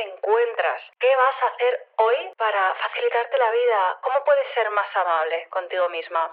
te encuentras? ¿Qué vas a hacer hoy para facilitarte la vida? ¿Cómo puedes ser más amable contigo misma?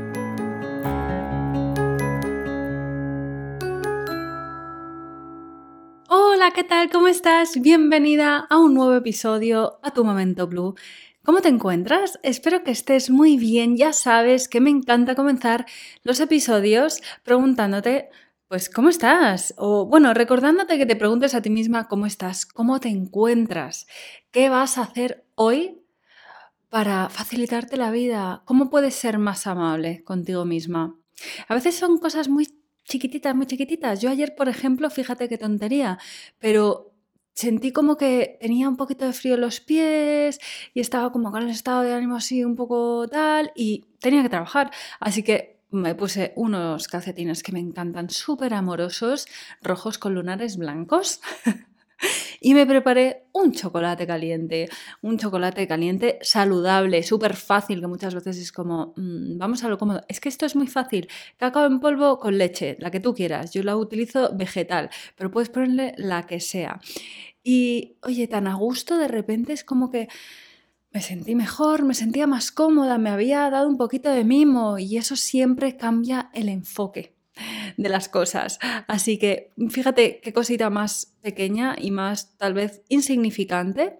Hola, ¿qué tal? ¿Cómo estás? Bienvenida a un nuevo episodio a Tu Momento Blue. ¿Cómo te encuentras? Espero que estés muy bien. Ya sabes que me encanta comenzar los episodios preguntándote, pues, ¿cómo estás? O, bueno, recordándote que te preguntes a ti misma cómo estás, cómo te encuentras, qué vas a hacer hoy para facilitarte la vida, cómo puedes ser más amable contigo misma. A veces son cosas muy chiquititas, muy chiquititas. Yo ayer, por ejemplo, fíjate qué tontería, pero sentí como que tenía un poquito de frío en los pies y estaba como con el estado de ánimo así un poco tal y tenía que trabajar. Así que me puse unos calcetines que me encantan, súper amorosos, rojos con lunares blancos. y me preparé un chocolate caliente, un chocolate caliente saludable, súper fácil, que muchas veces es como, mm, vamos a lo cómodo. Es que esto es muy fácil. Cacao en polvo con leche, la que tú quieras. Yo la utilizo vegetal, pero puedes ponerle la que sea. Y oye, tan a gusto de repente es como que me sentí mejor, me sentía más cómoda, me había dado un poquito de mimo y eso siempre cambia el enfoque de las cosas. Así que fíjate qué cosita más pequeña y más tal vez insignificante,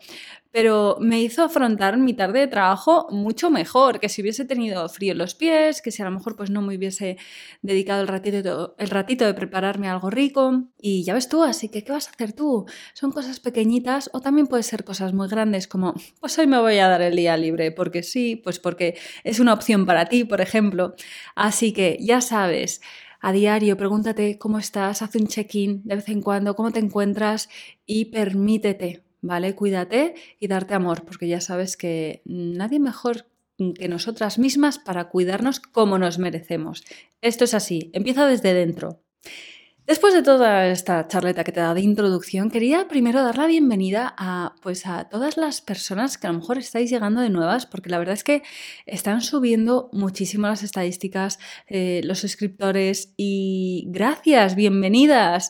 pero me hizo afrontar mi tarde de trabajo mucho mejor, que si hubiese tenido frío en los pies, que si a lo mejor pues no me hubiese dedicado el ratito, el ratito de prepararme algo rico. Y ya ves tú, así que ¿qué vas a hacer tú? Son cosas pequeñitas o también puede ser cosas muy grandes como pues hoy me voy a dar el día libre porque sí, pues porque es una opción para ti, por ejemplo. Así que ya sabes, a diario, pregúntate cómo estás, haz un check-in de vez en cuando, cómo te encuentras y permítete, ¿vale? Cuídate y darte amor, porque ya sabes que nadie mejor que nosotras mismas para cuidarnos como nos merecemos. Esto es así, empieza desde dentro. Después de toda esta charleta que te he dado de introducción, quería primero dar la bienvenida a, pues a todas las personas que a lo mejor estáis llegando de nuevas, porque la verdad es que están subiendo muchísimo las estadísticas, eh, los suscriptores y gracias, bienvenidas.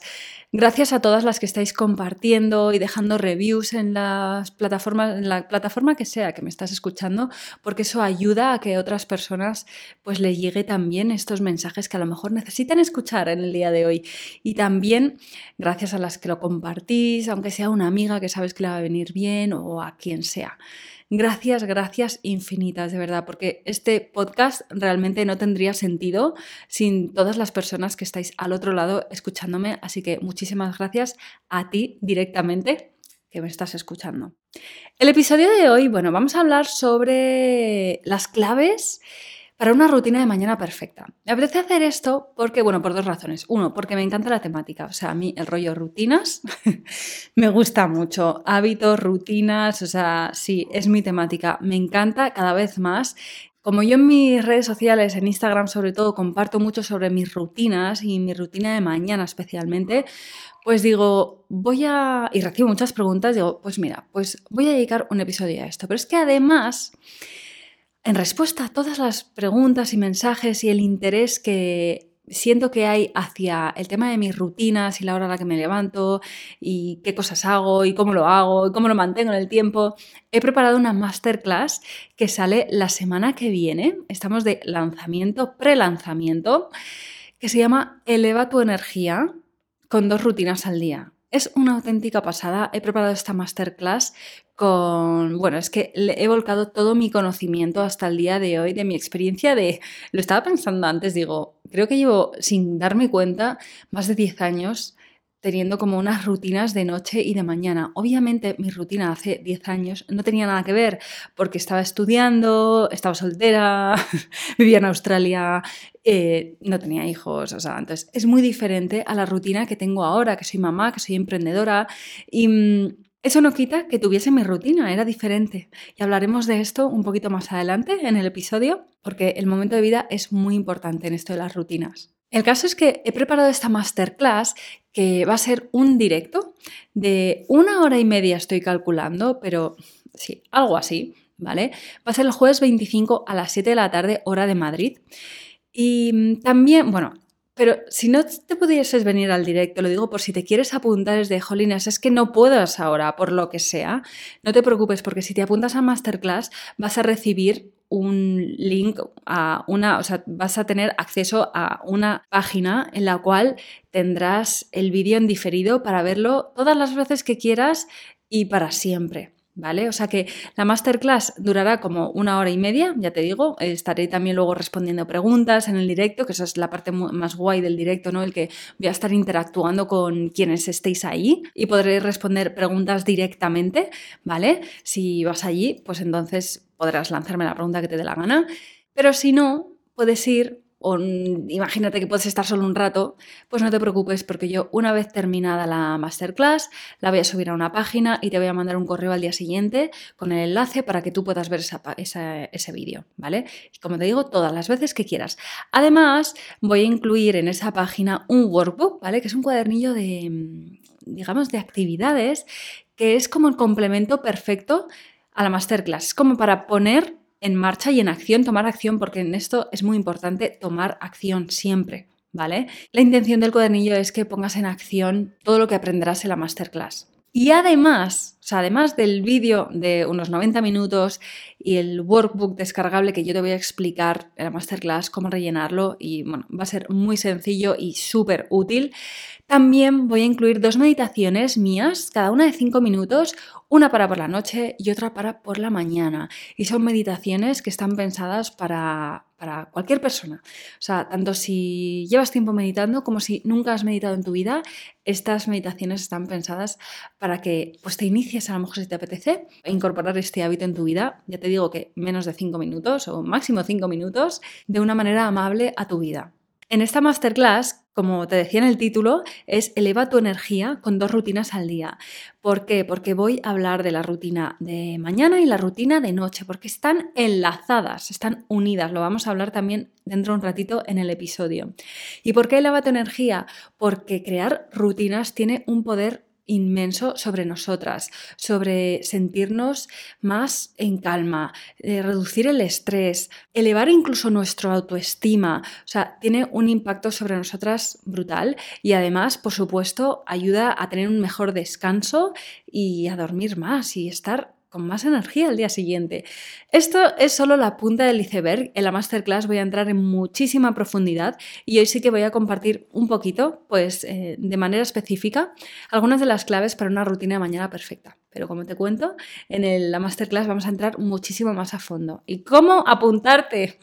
Gracias a todas las que estáis compartiendo y dejando reviews en las plataformas, en la plataforma que sea que me estás escuchando, porque eso ayuda a que otras personas pues le llegue también estos mensajes que a lo mejor necesitan escuchar en el día de hoy. Y también gracias a las que lo compartís, aunque sea una amiga que sabes que le va a venir bien o a quien sea. Gracias, gracias infinitas, de verdad, porque este podcast realmente no tendría sentido sin todas las personas que estáis al otro lado escuchándome. Así que muchísimas gracias a ti directamente que me estás escuchando. El episodio de hoy, bueno, vamos a hablar sobre las claves para una rutina de mañana perfecta. Me apetece hacer esto porque, bueno, por dos razones. Uno, porque me encanta la temática. O sea, a mí el rollo rutinas me gusta mucho. Hábitos, rutinas, o sea, sí, es mi temática. Me encanta cada vez más. Como yo en mis redes sociales, en Instagram sobre todo, comparto mucho sobre mis rutinas y mi rutina de mañana especialmente, pues digo, voy a... y recibo muchas preguntas, digo, pues mira, pues voy a dedicar un episodio a esto. Pero es que además en respuesta a todas las preguntas y mensajes y el interés que siento que hay hacia el tema de mis rutinas y la hora a la que me levanto y qué cosas hago y cómo lo hago y cómo lo mantengo en el tiempo, he preparado una masterclass que sale la semana que viene. Estamos de lanzamiento, pre-lanzamiento, que se llama Eleva tu energía con dos rutinas al día. Es una auténtica pasada. He preparado esta masterclass con, bueno, es que he volcado todo mi conocimiento hasta el día de hoy de mi experiencia de, lo estaba pensando antes, digo, creo que llevo sin darme cuenta más de 10 años teniendo como unas rutinas de noche y de mañana. Obviamente mi rutina hace 10 años no tenía nada que ver porque estaba estudiando, estaba soltera, vivía en Australia, eh, no tenía hijos, o sea, entonces es muy diferente a la rutina que tengo ahora, que soy mamá, que soy emprendedora y... Mm, eso no quita que tuviese mi rutina, era diferente. Y hablaremos de esto un poquito más adelante en el episodio, porque el momento de vida es muy importante en esto de las rutinas. El caso es que he preparado esta masterclass que va a ser un directo de una hora y media, estoy calculando, pero sí, algo así, ¿vale? Va a ser el jueves 25 a las 7 de la tarde, hora de Madrid. Y mm, también, bueno, pero si no te pudieses venir al directo, lo digo por si te quieres apuntar desde Jolinas, es que no puedas ahora, por lo que sea, no te preocupes porque si te apuntas a Masterclass vas a recibir un link a una, o sea, vas a tener acceso a una página en la cual tendrás el vídeo en diferido para verlo todas las veces que quieras y para siempre. ¿Vale? O sea que la masterclass durará como una hora y media, ya te digo, estaré también luego respondiendo preguntas en el directo, que esa es la parte más guay del directo, ¿no? El que voy a estar interactuando con quienes estéis ahí y podré responder preguntas directamente, ¿vale? Si vas allí, pues entonces podrás lanzarme la pregunta que te dé la gana, pero si no, puedes ir o imagínate que puedes estar solo un rato, pues no te preocupes porque yo una vez terminada la masterclass la voy a subir a una página y te voy a mandar un correo al día siguiente con el enlace para que tú puedas ver ese vídeo, ¿vale? Y como te digo, todas las veces que quieras. Además, voy a incluir en esa página un workbook, ¿vale? Que es un cuadernillo de, digamos, de actividades que es como el complemento perfecto a la masterclass. Como para poner en marcha y en acción, tomar acción, porque en esto es muy importante tomar acción siempre, ¿vale? La intención del cuadernillo es que pongas en acción todo lo que aprenderás en la masterclass. Y además, o sea, además del vídeo de unos 90 minutos y el workbook descargable que yo te voy a explicar en la masterclass cómo rellenarlo y bueno, va a ser muy sencillo y súper útil. También voy a incluir dos meditaciones mías, cada una de 5 minutos, una para por la noche y otra para por la mañana. Y son meditaciones que están pensadas para, para cualquier persona. O sea, tanto si llevas tiempo meditando como si nunca has meditado en tu vida, estas meditaciones están pensadas para que pues, te inicies a lo mejor si te apetece incorporar este hábito en tu vida. Ya te digo que menos de 5 minutos o máximo 5 minutos de una manera amable a tu vida. En esta masterclass, como te decía en el título, es eleva tu energía con dos rutinas al día. ¿Por qué? Porque voy a hablar de la rutina de mañana y la rutina de noche, porque están enlazadas, están unidas. Lo vamos a hablar también dentro de un ratito en el episodio. ¿Y por qué eleva tu energía? Porque crear rutinas tiene un poder inmenso sobre nosotras, sobre sentirnos más en calma, eh, reducir el estrés, elevar incluso nuestra autoestima. O sea, tiene un impacto sobre nosotras brutal y además, por supuesto, ayuda a tener un mejor descanso y a dormir más y estar con más energía al día siguiente. Esto es solo la punta del iceberg. En la masterclass voy a entrar en muchísima profundidad y hoy sí que voy a compartir un poquito, pues eh, de manera específica, algunas de las claves para una rutina de mañana perfecta. Pero como te cuento, en la masterclass vamos a entrar muchísimo más a fondo. ¿Y cómo apuntarte?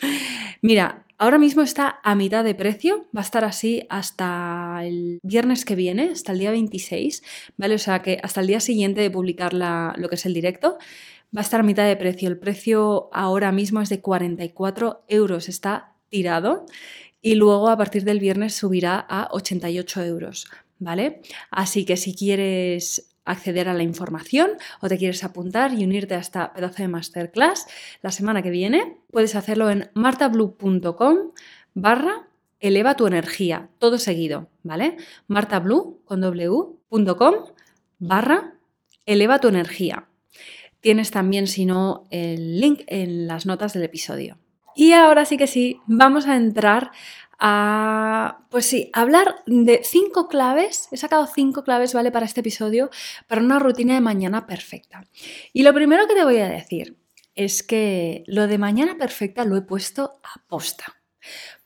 Mira, Ahora mismo está a mitad de precio, va a estar así hasta el viernes que viene, hasta el día 26, ¿vale? O sea que hasta el día siguiente de publicar lo que es el directo, va a estar a mitad de precio. El precio ahora mismo es de 44 euros, está tirado y luego a partir del viernes subirá a 88 euros, ¿vale? Así que si quieres acceder a la información o te quieres apuntar y unirte a esta pedazo de masterclass la semana que viene, puedes hacerlo en martablue.com barra eleva tu energía, todo seguido, ¿vale? martablue con barra eleva tu energía. Tienes también, si no, el link en las notas del episodio. Y ahora sí que sí, vamos a entrar a, pues sí, hablar de cinco claves. He sacado cinco claves, ¿vale? Para este episodio, para una rutina de mañana perfecta. Y lo primero que te voy a decir es que lo de mañana perfecta lo he puesto a posta.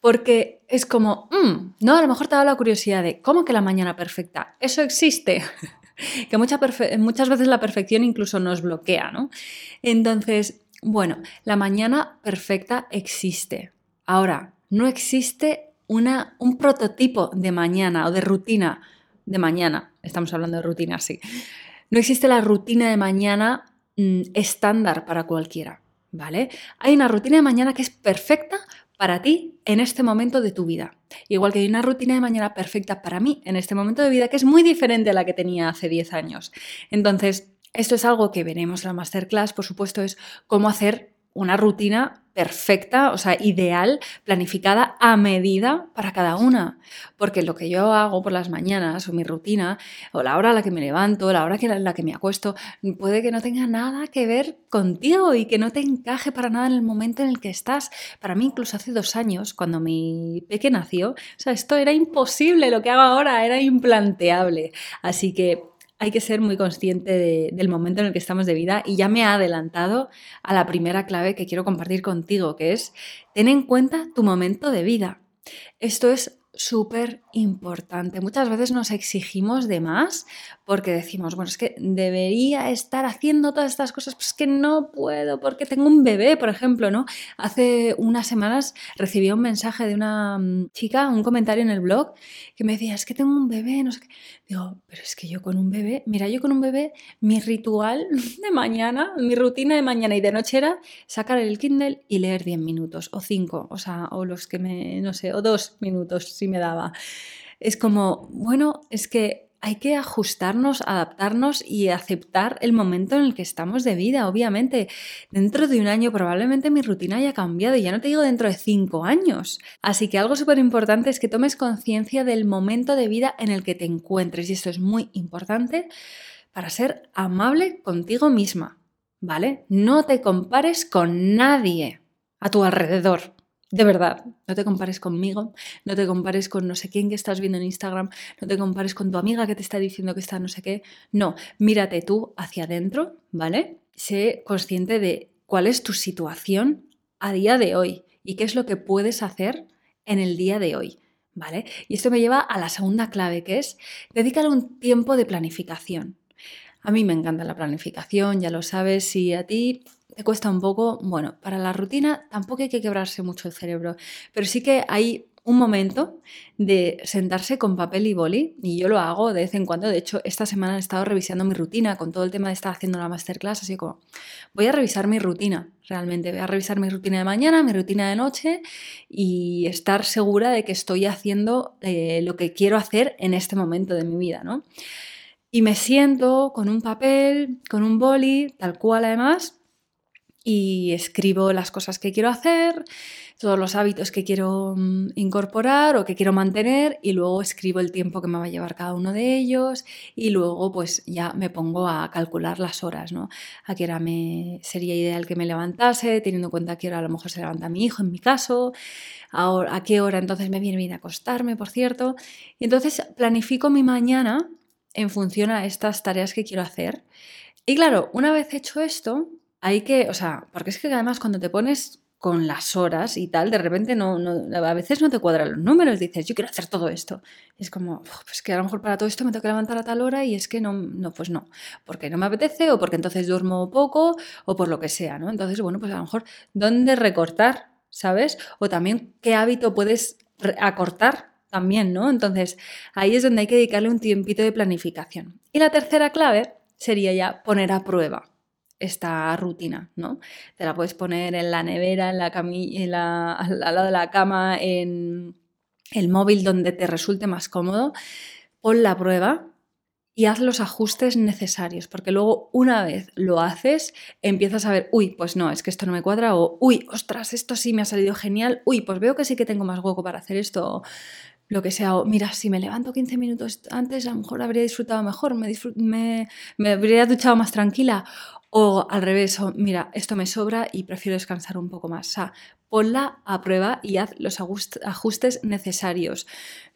Porque es como, mm, no, a lo mejor te da la curiosidad de, ¿cómo que la mañana perfecta? ¿Eso existe? que muchas veces la perfección incluso nos bloquea, ¿no? Entonces, bueno, la mañana perfecta existe. Ahora, no existe una, un prototipo de mañana o de rutina de mañana. Estamos hablando de rutina, sí. No existe la rutina de mañana mm, estándar para cualquiera, ¿vale? Hay una rutina de mañana que es perfecta para ti en este momento de tu vida. Igual que hay una rutina de mañana perfecta para mí en este momento de vida que es muy diferente a la que tenía hace 10 años. Entonces, esto es algo que veremos en la masterclass, por supuesto, es cómo hacer una rutina perfecta, o sea, ideal, planificada a medida para cada una. Porque lo que yo hago por las mañanas o mi rutina, o la hora a la que me levanto, la hora en la que me acuesto, puede que no tenga nada que ver contigo y que no te encaje para nada en el momento en el que estás. Para mí, incluso hace dos años, cuando mi peque nació, o sea, esto era imposible, lo que hago ahora era implanteable. Así que hay que ser muy consciente del momento en el que estamos de vida y ya me ha adelantado a la primera clave que quiero compartir contigo, que es ten en cuenta tu momento de vida. Esto es súper importante. Muchas veces nos exigimos de más porque decimos, bueno, es que debería estar haciendo todas estas cosas, pues que no puedo porque tengo un bebé, por ejemplo, ¿no? Hace unas semanas recibí un mensaje de una mm, chica, un comentario en el blog, que me decía, es que tengo un bebé, no sé qué. Digo, pero es que yo con un bebé, mira, yo con un bebé, mi ritual de mañana, mi rutina de mañana y de noche era sacar el Kindle y leer 10 minutos o 5, o sea, o los que me, no sé, o 2 minutos si me daba. Es como, bueno, es que hay que ajustarnos, adaptarnos y aceptar el momento en el que estamos de vida. Obviamente, dentro de un año probablemente mi rutina haya cambiado y ya no te digo dentro de cinco años. Así que algo súper importante es que tomes conciencia del momento de vida en el que te encuentres y esto es muy importante para ser amable contigo misma, ¿vale? No te compares con nadie a tu alrededor. De verdad, no te compares conmigo, no te compares con no sé quién que estás viendo en Instagram, no te compares con tu amiga que te está diciendo que está no sé qué. No, mírate tú hacia adentro, ¿vale? Sé consciente de cuál es tu situación a día de hoy y qué es lo que puedes hacer en el día de hoy, ¿vale? Y esto me lleva a la segunda clave, que es dedícale un tiempo de planificación. A mí me encanta la planificación, ya lo sabes, si a ti te cuesta un poco, bueno, para la rutina tampoco hay que quebrarse mucho el cerebro, pero sí que hay un momento de sentarse con papel y boli, y yo lo hago de vez en cuando. De hecho, esta semana he estado revisando mi rutina con todo el tema de estar haciendo la masterclass, así como voy a revisar mi rutina, realmente. Voy a revisar mi rutina de mañana, mi rutina de noche y estar segura de que estoy haciendo eh, lo que quiero hacer en este momento de mi vida, ¿no? Y me siento con un papel, con un boli, tal cual además, y escribo las cosas que quiero hacer, todos los hábitos que quiero mm, incorporar o que quiero mantener y luego escribo el tiempo que me va a llevar cada uno de ellos y luego pues ya me pongo a calcular las horas, ¿no? A qué hora me sería ideal que me levantase, teniendo en cuenta a qué hora a lo mejor se levanta mi hijo en mi caso, a, a qué hora entonces me viene bien acostarme, por cierto. Y entonces planifico mi mañana en función a estas tareas que quiero hacer. Y claro, una vez hecho esto, hay que, o sea, porque es que además cuando te pones con las horas y tal, de repente no, a veces no te cuadran los números, dices, yo quiero hacer todo esto. es como, pues que a lo mejor para todo esto me tengo que levantar a tal hora y es que no, no, pues no, porque no me apetece o porque entonces duermo poco o por lo que sea, ¿no? Entonces, bueno, pues a lo mejor, ¿dónde recortar? ¿Sabes? O también, ¿qué hábito puedes acortar? También, ¿no? Entonces, ahí es donde hay que dedicarle un tiempito de planificación. Y la tercera clave sería ya poner a prueba esta rutina, ¿no? Te la puedes poner en la nevera, en la camilla, al lado de la cama, en el móvil donde te resulte más cómodo. Pon la prueba y haz los ajustes necesarios, porque luego una vez lo haces, empiezas a ver, uy, pues no, es que esto no me cuadra, o uy, ostras, esto sí me ha salido genial, uy, pues veo que sí que tengo más hueco para hacer esto, lo que sea, o mira, si me levanto 15 minutos antes, a lo mejor habría disfrutado mejor, me, me, me habría duchado más tranquila, o al revés, mira, esto me sobra y prefiero descansar un poco más. O sea, ponla a prueba y haz los ajustes necesarios.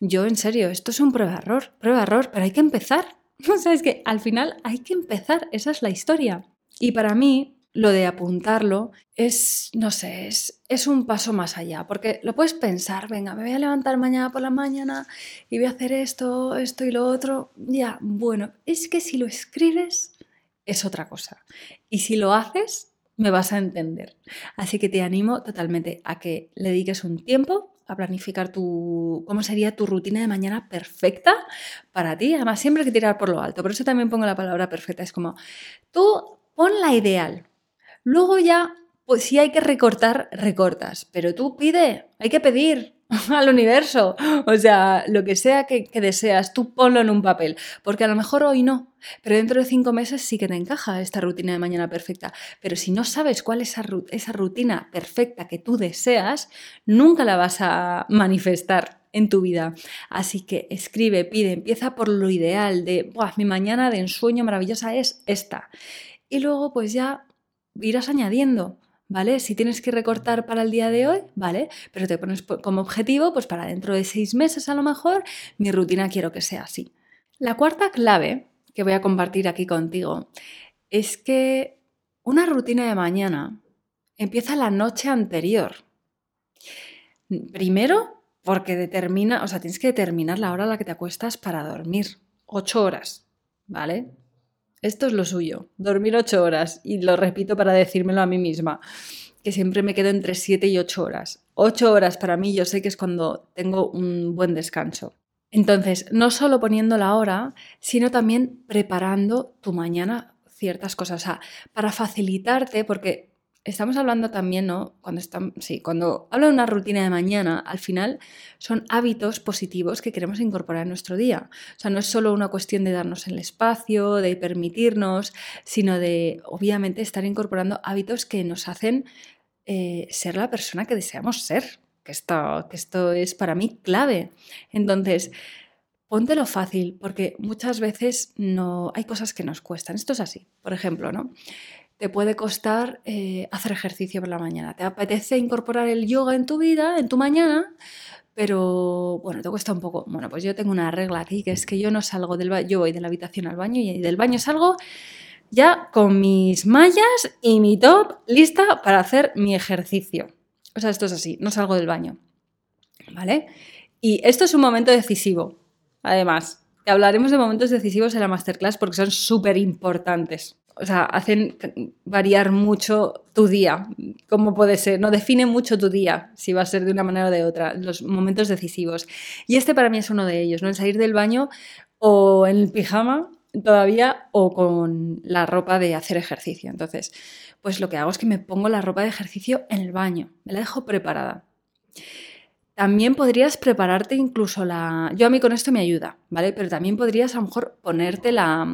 Yo, en serio, esto es un prueba-error, prueba-error, pero hay que empezar. O sea, es que al final hay que empezar, esa es la historia. Y para mí, lo de apuntarlo es, no sé, es, es, un paso más allá, porque lo puedes pensar, venga, me voy a levantar mañana por la mañana y voy a hacer esto, esto y lo otro. Ya, bueno, es que si lo escribes es otra cosa. Y si lo haces, me vas a entender. Así que te animo totalmente a que le dediques un tiempo a planificar tu, cómo sería tu rutina de mañana perfecta para ti. Además, siempre hay que tirar por lo alto. Por eso también pongo la palabra perfecta. Es como, tú pon la ideal. Luego ya, pues si hay que recortar, recortas. Pero tú pide, hay que pedir. al universo. O sea, lo que sea que, deseas, tú ponlo en un papel. Porque a lo mejor hoy no, pero dentro de cinco meses sí que te encaja esta rutina de mañana perfecta. Pero si no sabes cuál es esa rutina perfecta que tú deseas, nunca la vas a manifestar en tu vida. Así que escribe, pide, empieza por lo ideal de, mi mañana de ensueño maravillosa es esta. Y luego pues ya irás añadiendo. ¿Vale? Si tienes que recortar para el día de hoy, ¿vale? Pero te pones como objetivo, pues para dentro de seis meses a lo mejor, mi rutina quiero que sea así. La cuarta clave que voy a compartir aquí contigo es que una rutina de mañana empieza la noche anterior. Primero, porque determina, o sea, tienes que determinar la hora a la que te acuestas para dormir. Ocho horas, ¿vale? Esto es lo suyo, dormir ocho horas. Y lo repito para decírmelo a mí misma, que siempre me quedo entre siete y ocho horas. Ocho horas para mí yo sé que es cuando tengo un buen descanso. Entonces, no solo poniendo la hora, sino también preparando tu mañana ciertas cosas, o sea, para facilitarte, porque estamos hablando también, ¿no? Cuando, están, sí, cuando hablo de una rutina de mañana, al final son hábitos positivos que queremos incorporar en nuestro día. O sea, no es solo una cuestión de darnos el espacio, de permitirnos, sino de, obviamente, estar incorporando hábitos que nos hacen eh, ser la persona que deseamos ser. Que esto, que esto es para mí clave. Entonces, póntelo fácil, porque muchas veces no hay cosas que nos cuestan. Esto es así. Por ejemplo, ¿no? Te puede costar eh, hacer ejercicio por la mañana. Te apetece incorporar el yoga en tu vida, en tu mañana, pero bueno, te cuesta un poco. Bueno, pues yo tengo una regla aquí, que es que yo no salgo del baño, yo voy de la habitación al baño y del baño salgo ya con mis mallas y mi top lista para hacer mi ejercicio. O sea, esto es así, no salgo del baño. ¿Vale? Y esto es un momento decisivo, además. Hablaremos de momentos decisivos en la masterclass porque son súper importantes o sea, hacen variar mucho tu día, cómo puede ser, no define mucho tu día, si va a ser de una manera o de otra, los momentos decisivos. Y este para mí es uno de ellos, ¿no? El salir del baño o en el pijama todavía o con la ropa de hacer ejercicio. Entonces, pues lo que hago es que me pongo la ropa de ejercicio en el baño, me la dejo preparada. También podrías prepararte incluso la... Yo a mí con esto me ayuda, ¿vale? Pero también podrías a lo mejor ponerte la,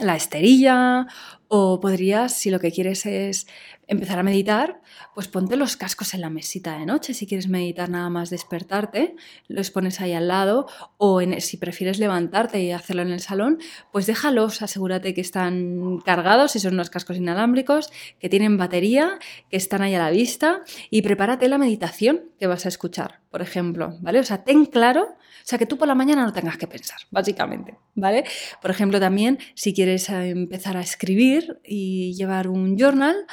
la esterilla o podrías, si lo que quieres es empezar a meditar, pues ponte los cascos en la mesita de noche. Si quieres meditar nada más despertarte, los pones ahí al lado o si prefieres levantarte y hacerlo en el salón, pues déjalos, asegúrate que están cargados, si son unos cascos inalámbricos, que tienen batería, que están ahí a la vista y prepárate la meditación que vas a escuchar, por ejemplo, ¿vale? O sea, ten claro o sea, que tú por la mañana no tengas que pensar, básicamente, ¿vale? Por ejemplo, también si quieres eh, empezar a escribir y llevar un journal,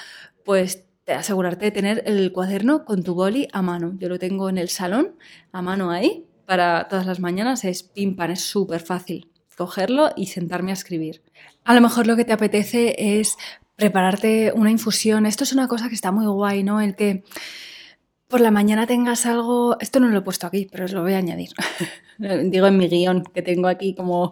pues asegurarte de tener el cuaderno con tu boli a mano. Yo lo tengo en el salón, a mano ahí, para todas las mañanas. Es pim es súper fácil cogerlo y sentarme a escribir. A lo mejor lo que te apetece es prepararte una infusión. Esto es una cosa que está muy guay, ¿no? El que por la mañana tengas algo, esto no lo he puesto aquí, pero os lo voy a añadir. Digo en mi guion, que tengo aquí como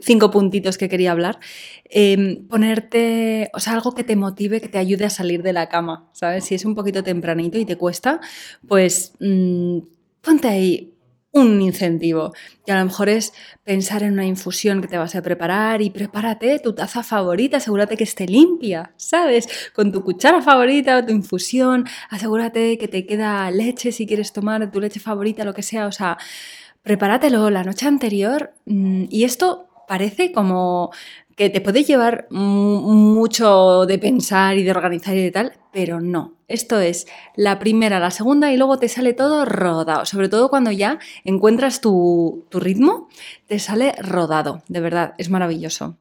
cinco puntitos que quería hablar. Em, ponerte, o sea, algo que te motive, que te ayude a salir de la cama, ¿sabes? Si es un poquito tempranito y te cuesta, pues mm, ponte ahí un incentivo. Y a lo mejor es pensar en una infusión que te vas a preparar y prepárate tu taza favorita, asegúrate que esté limpia, ¿sabes? Con tu cuchara favorita o tu infusión, asegúrate que te queda leche si quieres tomar tu leche favorita, lo que sea, o sea, prepáratelo la noche anterior mm, y esto parece como que te puede llevar mucho de pensar y de organizar y de tal, pero no. Esto es la primera, la segunda y luego te sale todo rodado. Sobre todo cuando ya encuentras tu, tu ritmo, te sale rodado. De verdad, es maravilloso.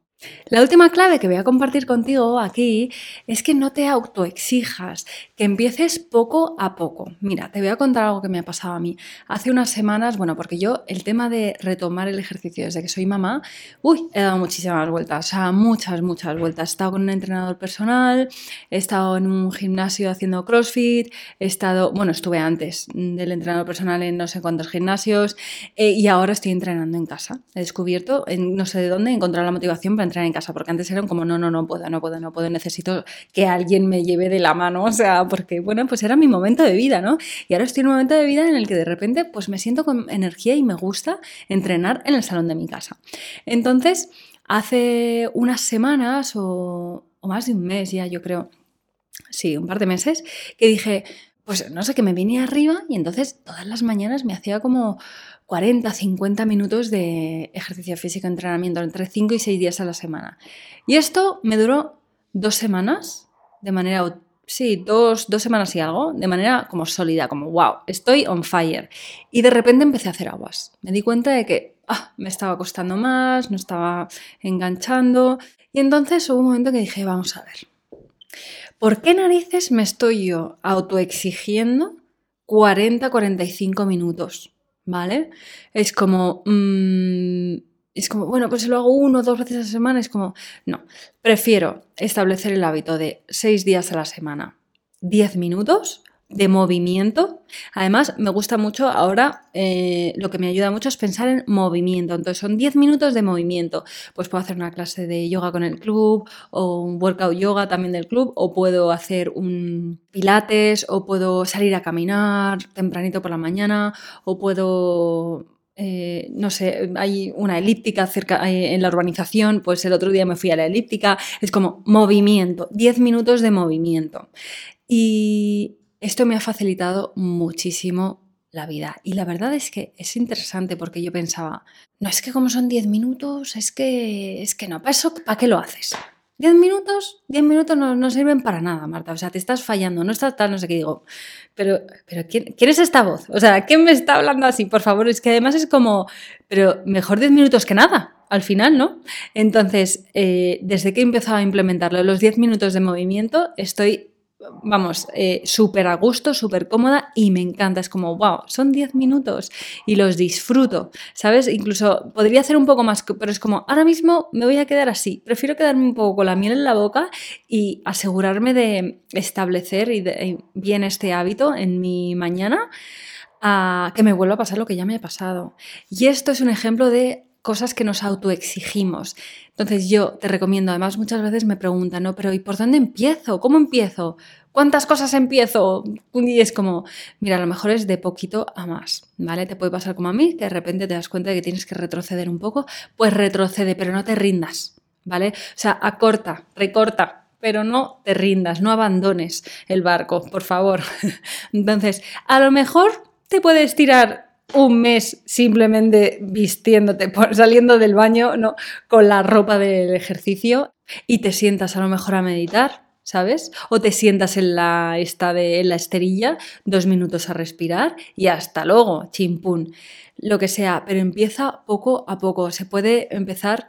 La última clave que voy a compartir contigo aquí es que no te autoexijas, que empieces poco a poco. Mira, te voy a contar algo que me ha pasado a mí. Hace unas semanas, bueno, porque yo el tema de retomar el ejercicio desde que soy mamá, uy, he dado muchísimas vueltas, o sea, muchas, muchas vueltas. He estado con un entrenador personal, he estado en un gimnasio haciendo CrossFit, he estado, bueno, estuve antes del entrenador personal en no sé cuántos gimnasios eh, y ahora estoy entrenando en casa. He descubierto, en no sé de dónde, encontrar la motivación para entrenar en casa, porque antes eran como, no, no, no puedo, no puedo, no puedo, necesito que alguien me lleve de la mano, o sea, porque, bueno, pues era mi momento de vida, ¿no? Y ahora estoy en un momento de vida en el que de repente, pues me siento con energía y me gusta entrenar en el salón de mi casa. Entonces, hace unas semanas o, o más de un mes ya, yo creo, sí, un par de meses, que dije, pues no sé, que me vine arriba y entonces todas las mañanas me hacía como 40, 50 minutos de ejercicio físico, entrenamiento, entre 5 y 6 días a la semana. Y esto me duró dos semanas, de manera, sí, dos, dos semanas y algo, de manera como sólida, como, wow, estoy on fire. Y de repente empecé a hacer aguas. Me di cuenta de que ah, me estaba costando más, no estaba enganchando. Y entonces hubo un momento que dije, vamos a ver, ¿por qué narices me estoy yo autoexigiendo 40-45 minutos? ¿vale? Es como, mm, es como, bueno, pues si lo hago uno o dos veces a la semana, es como, no, prefiero establecer el hábito de seis días a la semana, 10 minutos de movimiento. Además, me gusta mucho ahora, eh, lo que me ayuda mucho es pensar en movimiento. Entonces, son 10 minutos de movimiento. Pues puedo hacer una clase de yoga con el club o un workout yoga también del club o puedo hacer un pilates o puedo salir a caminar tempranito por la mañana o puedo eh, no sé, hay una elíptica cerca eh, en la urbanización, pues el otro día me fui a la elíptica, es como movimiento, 10 minutos de movimiento. Y esto me ha facilitado muchísimo la vida. Y la verdad es que es interesante porque yo pensaba, no es que como son 10 minutos, es que es que no, ¿para eso para qué lo haces? 10 minutos, 10 minutos no, sirven para nada, Marta. O sea, te estás fallando, no estás tal, no sé qué digo. Pero, pero ¿quién, ¿quién, es esta voz? O sea, ¿quién me está hablando así? Por favor, es que además es como, pero mejor 10 minutos que nada, al final, ¿no? Entonces, eh, desde que he empezado a implementarlo, los 10 minutos de movimiento, estoy vamos, eh, súper a gusto, súper cómoda y me encanta. Es como, wow, son 10 minutos y los disfruto, ¿sabes? Incluso podría hacer un poco más, pero es como, ahora mismo me voy a quedar así. Prefiero quedarme un poco con la miel en la boca y asegurarme de establecer y bien este hábito en mi mañana a que me vuelva a pasar lo que ya me ha pasado. Y esto es un ejemplo de cosas que nos autoexigimos. Entonces yo te recomiendo, además muchas veces me preguntan, ¿no? Pero ¿y por dónde empiezo? ¿Cómo empiezo? ¿Cuántas cosas empiezo? Y es como, mira, a lo mejor es de poquito a más, ¿vale? Te puede pasar como a mí, que de repente te das cuenta de que tienes que retroceder un poco, pues retrocede, pero no te rindas, ¿vale? O sea, acorta, recorta, pero no te rindas, no abandones el barco, por favor. Entonces, a lo mejor te puedes tirar un mes simplemente vistiéndote, saliendo del baño, ¿no? Con la ropa del ejercicio y te sientas a lo mejor a meditar, ¿sabes? O te sientas en la, esta de, en la esterilla, dos minutos a respirar y hasta luego, chimpún. Lo que sea, pero empieza poco a poco. Se puede empezar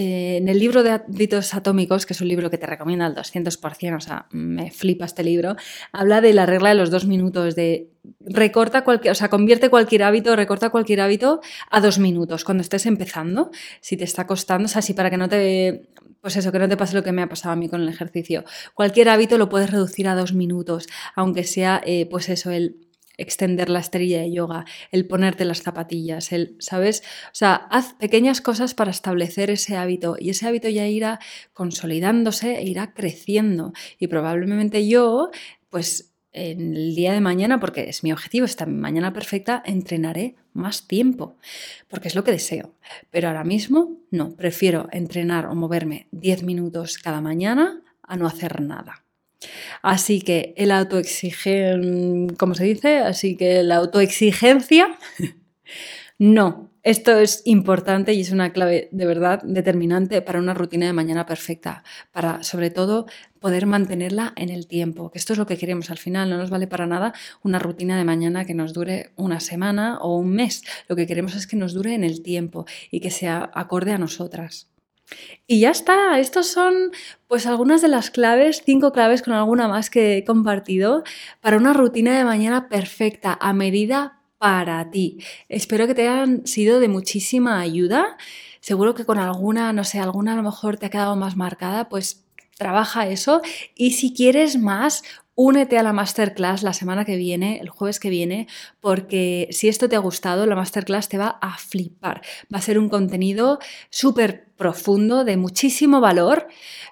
eh, en el libro de hábitos atómicos, que es un libro que te recomienda al 200%, o sea, me flipa este libro, habla de la regla de los dos minutos, de recorta cualquier, o sea, convierte cualquier hábito, recorta cualquier hábito a dos minutos cuando estés empezando, si te está costando, o sea, si para que no te, pues eso, que no te pase lo que me ha pasado a mí con el ejercicio. Cualquier hábito lo puedes reducir a dos minutos, aunque sea, eh, pues eso, el extender la estrella de yoga, el ponerte las zapatillas, el, ¿sabes? O sea, haz pequeñas cosas para establecer ese hábito y ese hábito ya irá consolidándose e irá creciendo. Y probablemente yo, pues en el día de mañana, porque es mi objetivo, esta mañana perfecta, entrenaré más tiempo, porque es lo que deseo. Pero ahora mismo no, prefiero entrenar o moverme 10 minutos cada mañana a no hacer nada. Así que el autoexigen, ¿cómo se dice? Así que la autoexigencia, no. Esto es importante y es una clave de verdad determinante para una rutina de mañana perfecta, para sobre todo poder mantenerla en el tiempo, que esto es lo que queremos al final, no nos vale para nada una rutina de mañana que nos dure una semana o un mes, lo que queremos es que nos dure en el tiempo y que sea acorde a nosotras. Y ya está, estos son pues algunas de las claves, cinco claves con alguna más que he compartido para una rutina de mañana perfecta, a medida para ti. Espero que te hayan sido de muchísima ayuda. Seguro que con alguna, no sé, alguna a lo mejor te ha quedado más marcada, pues trabaja eso. Y si quieres más, únete a la masterclass la semana que viene, el jueves que viene, porque si esto te ha gustado, la masterclass te va a flipar. Va a ser un contenido súper profundo, de muchísimo valor,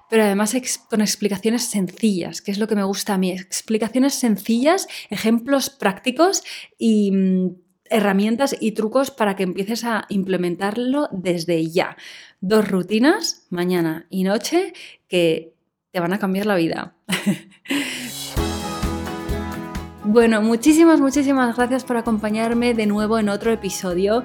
pero además con explicaciones sencillas, que es lo que me gusta a mí. Explicaciones sencillas, ejemplos prácticos y mm, herramientas y trucos para que empieces a implementarlo desde ya. Dos rutinas, mañana y noche, que te van a cambiar la vida. Bueno, muchísimas, muchísimas gracias por acompañarme de nuevo en otro episodio.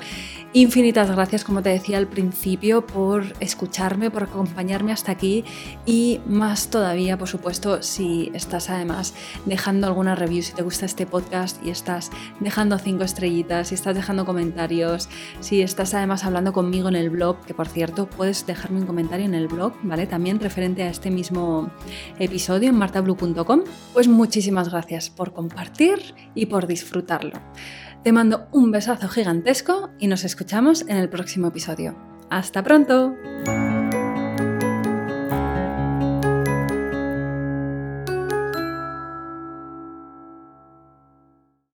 Infinitas gracias, como te decía al principio, por escucharme, por acompañarme hasta aquí y más todavía, por supuesto, si estás además dejando alguna review, si te gusta este podcast y estás dejando cinco estrellitas, si estás dejando comentarios, si estás además hablando conmigo en el blog, que por cierto puedes dejarme un comentario en el blog, ¿vale? También referente a este mismo episodio en martablue.com. Pues muchísimas gracias por y por disfrutarlo. Te mando un besazo gigantesco y nos escuchamos en el próximo episodio. ¡Hasta pronto!